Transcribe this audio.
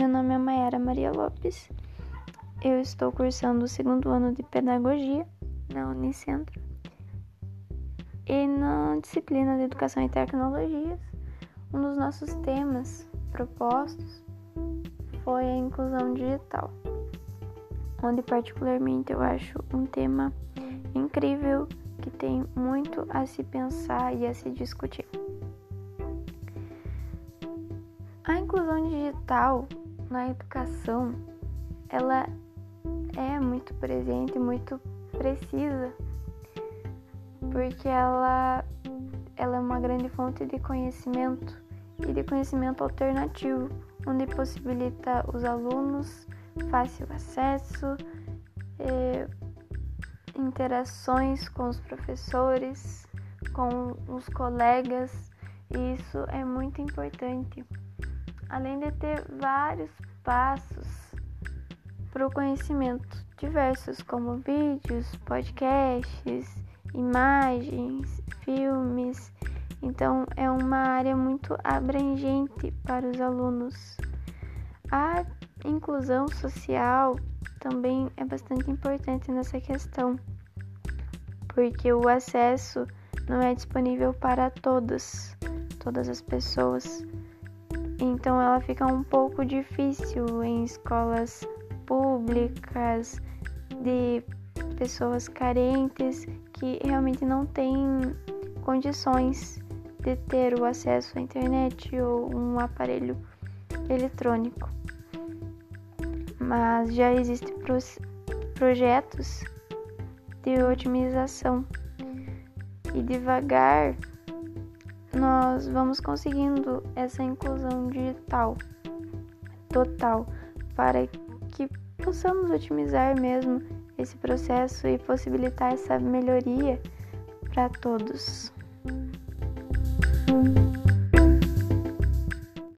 Meu nome é Mayara Maria Lopes. Eu estou cursando o segundo ano de Pedagogia na Unicentro. E na disciplina de Educação e Tecnologias, um dos nossos temas propostos foi a inclusão digital, onde particularmente eu acho um tema incrível que tem muito a se pensar e a se discutir. A inclusão digital na educação, ela é muito presente, muito precisa, porque ela, ela é uma grande fonte de conhecimento e de conhecimento alternativo, onde possibilita os alunos fácil acesso, eh, interações com os professores, com os colegas, e isso é muito importante além de ter vários passos para o conhecimento diversos, como vídeos, podcasts, imagens, filmes. Então, é uma área muito abrangente para os alunos. A inclusão social também é bastante importante nessa questão, porque o acesso não é disponível para todos, todas as pessoas. Então ela fica um pouco difícil em escolas públicas de pessoas carentes que realmente não têm condições de ter o acesso à internet ou um aparelho eletrônico. Mas já existem projetos de otimização e devagar nós vamos conseguindo essa inclusão digital total para que possamos otimizar mesmo esse processo e possibilitar essa melhoria para todos.